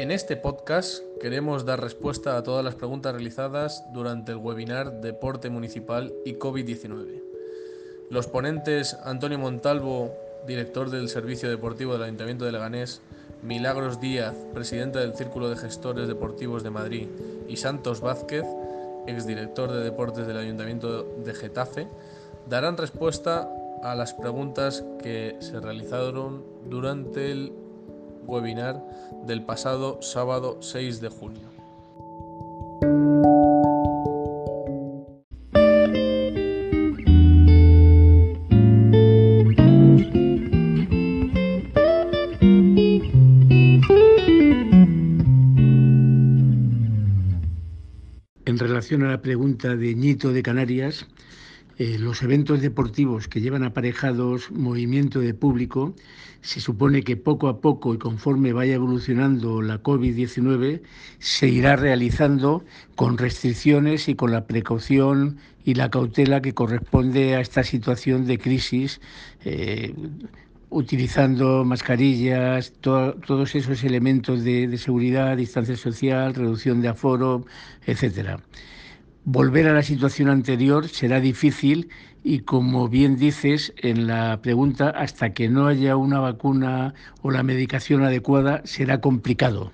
En este podcast queremos dar respuesta a todas las preguntas realizadas durante el webinar Deporte Municipal y COVID-19. Los ponentes Antonio Montalvo, director del Servicio Deportivo del Ayuntamiento de Leganés, Milagros Díaz, presidenta del Círculo de Gestores Deportivos de Madrid, y Santos Vázquez, exdirector de Deportes del Ayuntamiento de Getafe, darán respuesta a las preguntas que se realizaron durante el webinar del pasado sábado 6 de junio. En relación a la pregunta de Ñito de Canarias, eh, los eventos deportivos que llevan aparejados movimiento de público, se supone que poco a poco y conforme vaya evolucionando la COVID-19, se irá realizando con restricciones y con la precaución y la cautela que corresponde a esta situación de crisis. Eh, utilizando mascarillas, to todos esos elementos de, de seguridad, distancia social, reducción de aforo, etcétera. Volver a la situación anterior será difícil y, como bien dices en la pregunta, hasta que no haya una vacuna o la medicación adecuada, será complicado.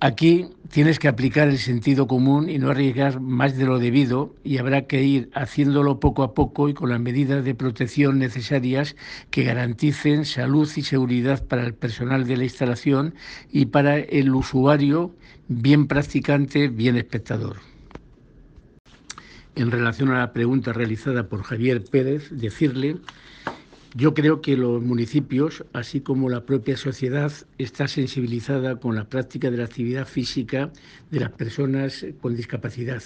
Aquí tienes que aplicar el sentido común y no arriesgar más de lo debido y habrá que ir haciéndolo poco a poco y con las medidas de protección necesarias que garanticen salud y seguridad para el personal de la instalación y para el usuario, bien practicante, bien espectador. En relación a la pregunta realizada por Javier Pérez, decirle yo creo que los municipios, así como la propia sociedad, está sensibilizada con la práctica de la actividad física de las personas con discapacidad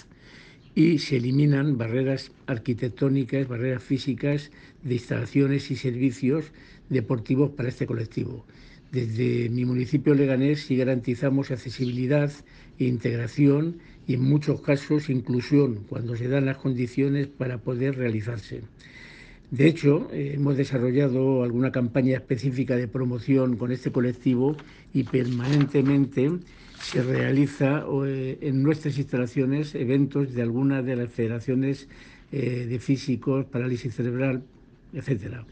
y se eliminan barreras arquitectónicas, barreras físicas de instalaciones y servicios deportivos para este colectivo. Desde mi municipio Leganés sí garantizamos accesibilidad e integración y en muchos casos inclusión cuando se dan las condiciones para poder realizarse. De hecho, hemos desarrollado alguna campaña específica de promoción con este colectivo y permanentemente se realiza eh, en nuestras instalaciones eventos de algunas de las federaciones eh, de físicos, parálisis cerebral, etcétera,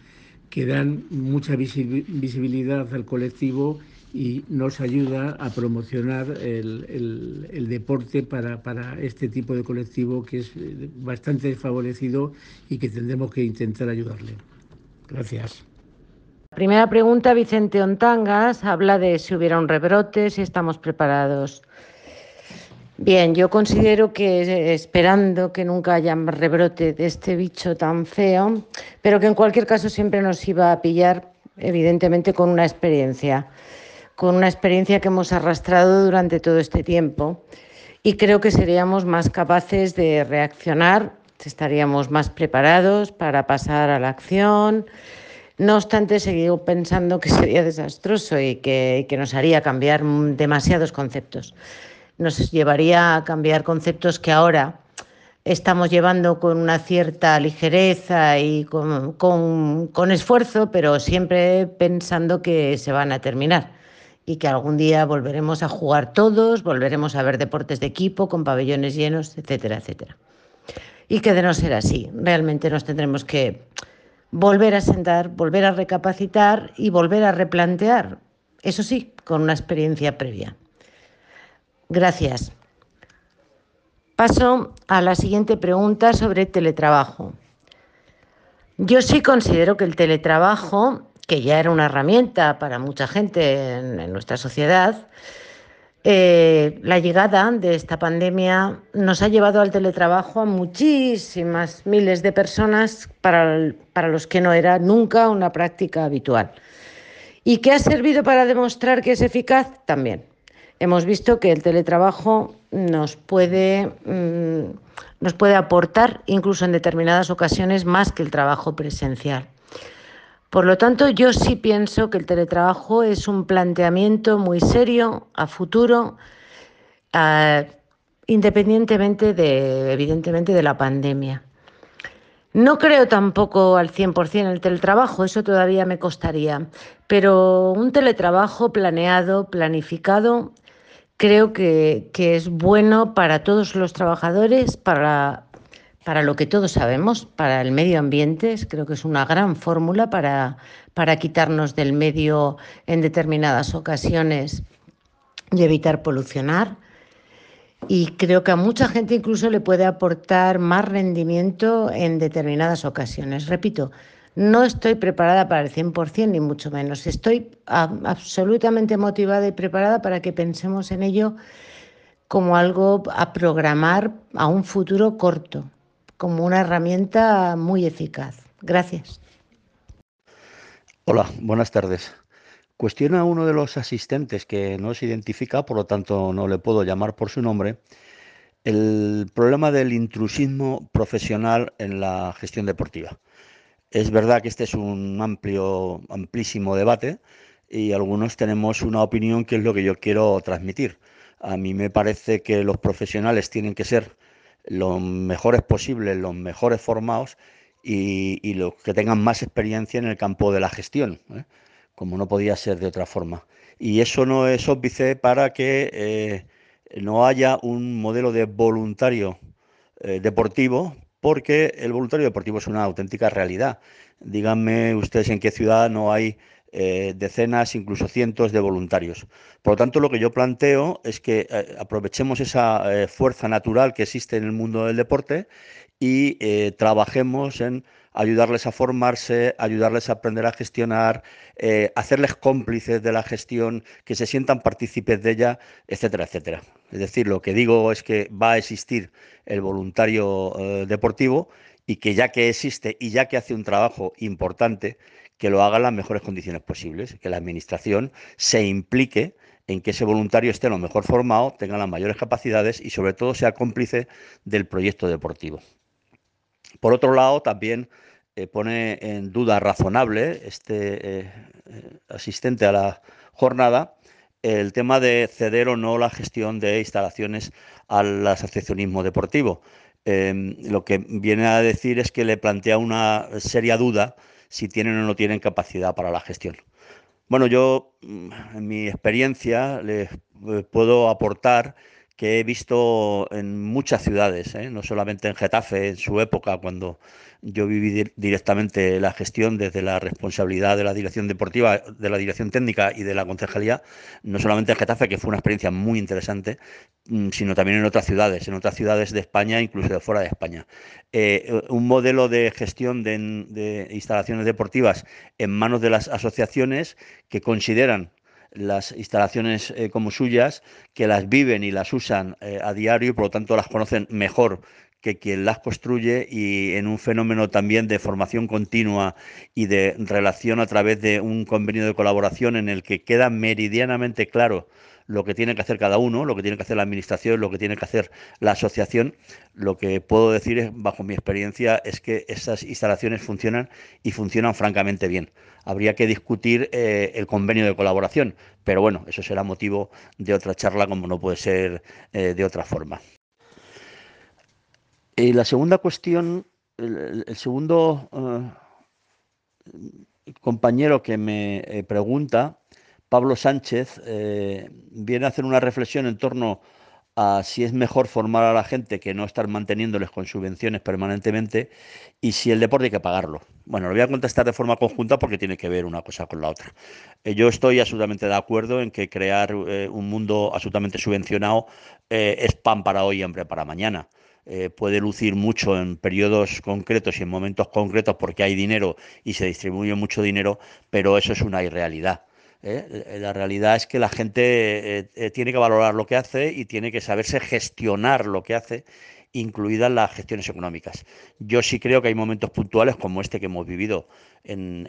que dan mucha visibilidad al colectivo y nos ayuda a promocionar el, el, deporte para, para, este tipo de colectivo que es eh, bastante desfavorecido y que tendremos que intentar ayudarle. Gracias. Primera pregunta, Vicente Ontangas, habla de si hubiera un rebrote, si estamos preparados. Bien, yo considero que eh, esperando que nunca haya rebrote de este bicho tan feo, pero que en cualquier caso siempre nos iba a pillar, evidentemente, con una experiencia con una experiencia que hemos arrastrado durante todo este tiempo y creo que seríamos más capaces de reaccionar, estaríamos más preparados para pasar a la acción. No obstante, seguido pensando que sería desastroso y que nos haría cambiar demasiados conceptos. Nos llevaría a cambiar conceptos que ahora estamos llevando con una cierta ligereza y con, esfuerzo, pero siempre pensando que se van a terminar y que algún día volveremos a jugar todos, volveremos a ver deportes de equipo con pabellones llenos, etcétera, etcétera. Y que de no ser así, realmente nos tendremos que volver a sentar, volver a recapacitar y volver a replantear, eso sí, con una experiencia previa. Gracias. Paso a la siguiente pregunta sobre teletrabajo. Yo sí considero que el teletrabajo que ya era una herramienta para mucha gente en, nuestra sociedad, eh, la llegada de esta pandemia nos ha llevado al teletrabajo a muchísimas miles de personas para, para los que no era nunca una práctica habitual. ¿Y qué ha servido para demostrar que es eficaz? También. Hemos visto que el teletrabajo nos puede, mmm, nos puede aportar, incluso en determinadas ocasiones, más que el trabajo presencial. Por lo tanto, yo sí pienso que el teletrabajo es un planteamiento muy serio a futuro, independientemente de, evidentemente, de la pandemia. No creo tampoco al 100% en el teletrabajo, eso todavía me costaría, pero un teletrabajo planeado, planificado, creo que, es bueno para todos los trabajadores, para, para lo que todos sabemos, para el medio ambiente, creo que es una gran fórmula para, para quitarnos del medio en determinadas ocasiones y evitar polucionar y creo que a mucha gente incluso le puede aportar más rendimiento en determinadas ocasiones. Repito, no estoy preparada para el 100% ni mucho menos. Estoy absolutamente motivada y preparada para que pensemos en ello como algo a programar a un futuro corto, como una herramienta muy eficaz. Gracias. Hola, buenas tardes. Cuestiona a uno de los asistentes que no se identifica, por lo tanto no le puedo llamar por su nombre, el problema del intrusismo profesional en la gestión deportiva. Es verdad que este es un amplio, amplísimo debate y algunos tenemos una opinión que es lo que yo quiero transmitir. A mí me parece que los profesionales tienen que ser los mejores posibles, los mejores formados y, los que tengan más experiencia en el campo de la gestión. ¿eh? como no podía ser de otra forma. Y eso no es óbice para que eh, no haya un modelo de voluntario eh, deportivo, porque el voluntario deportivo es una auténtica realidad. Díganme ustedes en qué ciudad no hay eh, decenas, incluso cientos de voluntarios. Por lo tanto, lo que yo planteo es que aprovechemos esa fuerza natural que existe en el mundo del deporte y trabajemos en ayudarles a formarse, ayudarles a aprender a gestionar, eh, hacerles cómplices de la gestión, que se sientan partícipes de ella, etcétera, etcétera. Es decir, lo que digo es que va a existir el voluntario eh, deportivo y que ya que existe y ya que hace un trabajo importante, que lo haga en las mejores condiciones posibles, que la administración se implique en que ese voluntario esté lo mejor formado, tenga las mayores capacidades y sobre todo sea cómplice del proyecto deportivo. Por otro lado, también eh, pone en duda razonable este eh, eh, asistente a la jornada el tema de ceder o no la gestión de instalaciones al asociacionismo deportivo. Em, lo que viene a decir es que le plantea una seria duda si tienen o no tienen capacidad para la gestión. Bueno, yo mm, en mi experiencia les puedo aportar que he visto en muchas ciudades, ¿eh? no solamente en Getafe en su época, cuando yo viví directamente la gestión desde la responsabilidad de la dirección deportiva, de la dirección técnica y de la concejalía, no solamente en Getafe, que fue una experiencia muy interesante, mm, sino también en otras ciudades, en otras ciudades de España, incluso de fuera de España. Eh, un modelo de gestión de instalaciones deportivas en manos de las asociaciones que consideran las instalaciones eh, como suyas, que las viven y las usan eh, a diario y por lo tanto las conocen mejor que quien las construye y en un fenómeno también de formación continua y de relación a través de un convenio de colaboración en el que queda meridianamente claro lo que tiene que hacer cada uno, lo que tiene que hacer la administración, lo que tiene que hacer la asociación. Lo que puedo decir, es, bajo mi experiencia, es que esas instalaciones funcionan y funcionan francamente bien. Habría que discutir eh, el convenio de colaboración, pero bueno, eso será motivo de otra charla como no puede ser eh, de otra forma. Y la segunda cuestión, el, segundo eh, compañero que me pregunta Pablo Sánchez eh, viene a hacer una reflexión en torno a si es mejor formar a la gente que no estar manteniéndoles con subvenciones permanentemente y si el deporte hay que pagarlo. Bueno, lo voy a contestar de forma conjunta porque tiene que ver una cosa con la otra. Eh, yo estoy absolutamente de acuerdo en que crear eh, un mundo absolutamente subvencionado es pan para hoy y hambre para mañana. puede lucir mucho en periodos concretos y en momentos concretos porque hay dinero y se distribuye mucho dinero, pero eso es una irrealidad. ¿Eh? La realidad es que la gente eh, eh, tiene que valorar lo que hace y tiene que saberse gestionar lo que hace, incluidas las gestiones económicas. Yo sí creo que hay momentos puntuales como este que hemos vivido en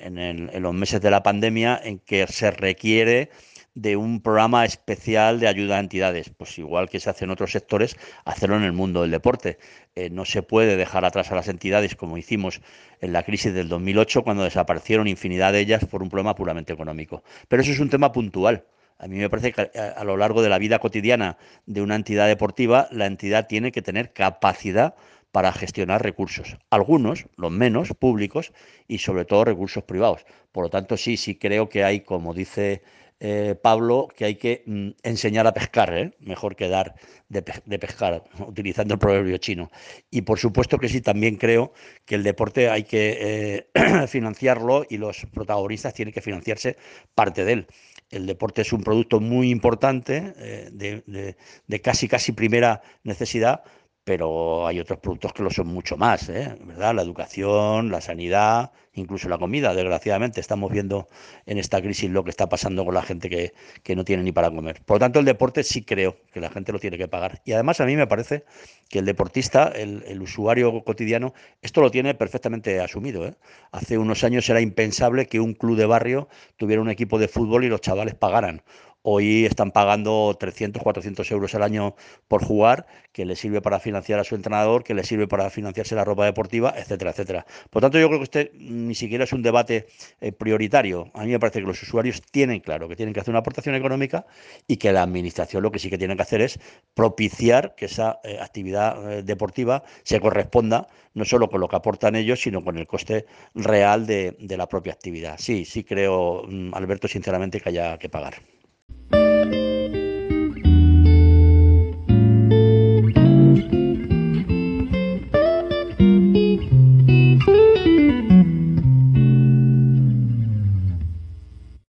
los meses de la pandemia en que se requiere de un programa especial de ayuda a entidades. Pues igual que se hace en otros sectores, hacerlo en el mundo del deporte. Eh, no se puede dejar atrás a las entidades como hicimos en la crisis del 2008, cuando desaparecieron infinidad de ellas por un problema puramente económico. Pero eso es un tema puntual. A mí me parece que a, lo largo de la vida cotidiana de una entidad deportiva, la entidad tiene que tener capacidad para gestionar recursos. Algunos, los menos, públicos y sobre todo recursos privados. Por lo tanto, sí, sí creo que hay, como dice eh, Pablo, que hay que mm, enseñar a pescar, ¿eh? mejor que dar de, pescar, utilizando el proverbio chino. Y por supuesto que sí, también creo que el deporte hay que eh, financiarlo y los protagonistas tienen que financiarse parte de él. El deporte es un producto muy importante, de casi casi primera necesidad, pero hay otros productos que lo son mucho más, ¿eh? ¿verdad? La educación, la sanidad, incluso la comida. Desgraciadamente estamos viendo en esta crisis lo que está pasando con la gente que, no tiene ni para comer. Por lo tanto, el deporte sí creo que la gente lo tiene que pagar. Y además a mí me parece que el deportista, el, usuario cotidiano, esto lo tiene perfectamente asumido. ¿eh? Hace unos años era impensable que un club de barrio tuviera un equipo de fútbol y los chavales pagaran Hoy están pagando 300, 400 euros al año por jugar, que le sirve para financiar a su entrenador, que le sirve para financiarse la ropa deportiva, etcétera, etcétera. Por tanto, yo creo que este ni siquiera es un debate eh, prioritario. A mí me parece que los usuarios tienen claro que tienen que hacer una aportación económica y que la administración lo que sí que tiene que hacer es propiciar que esa eh, actividad eh, deportiva se corresponda no solo con lo que aportan ellos, sino con el coste real de, de la propia actividad. Sí, sí creo, mm, Alberto, sinceramente, que haya que pagar.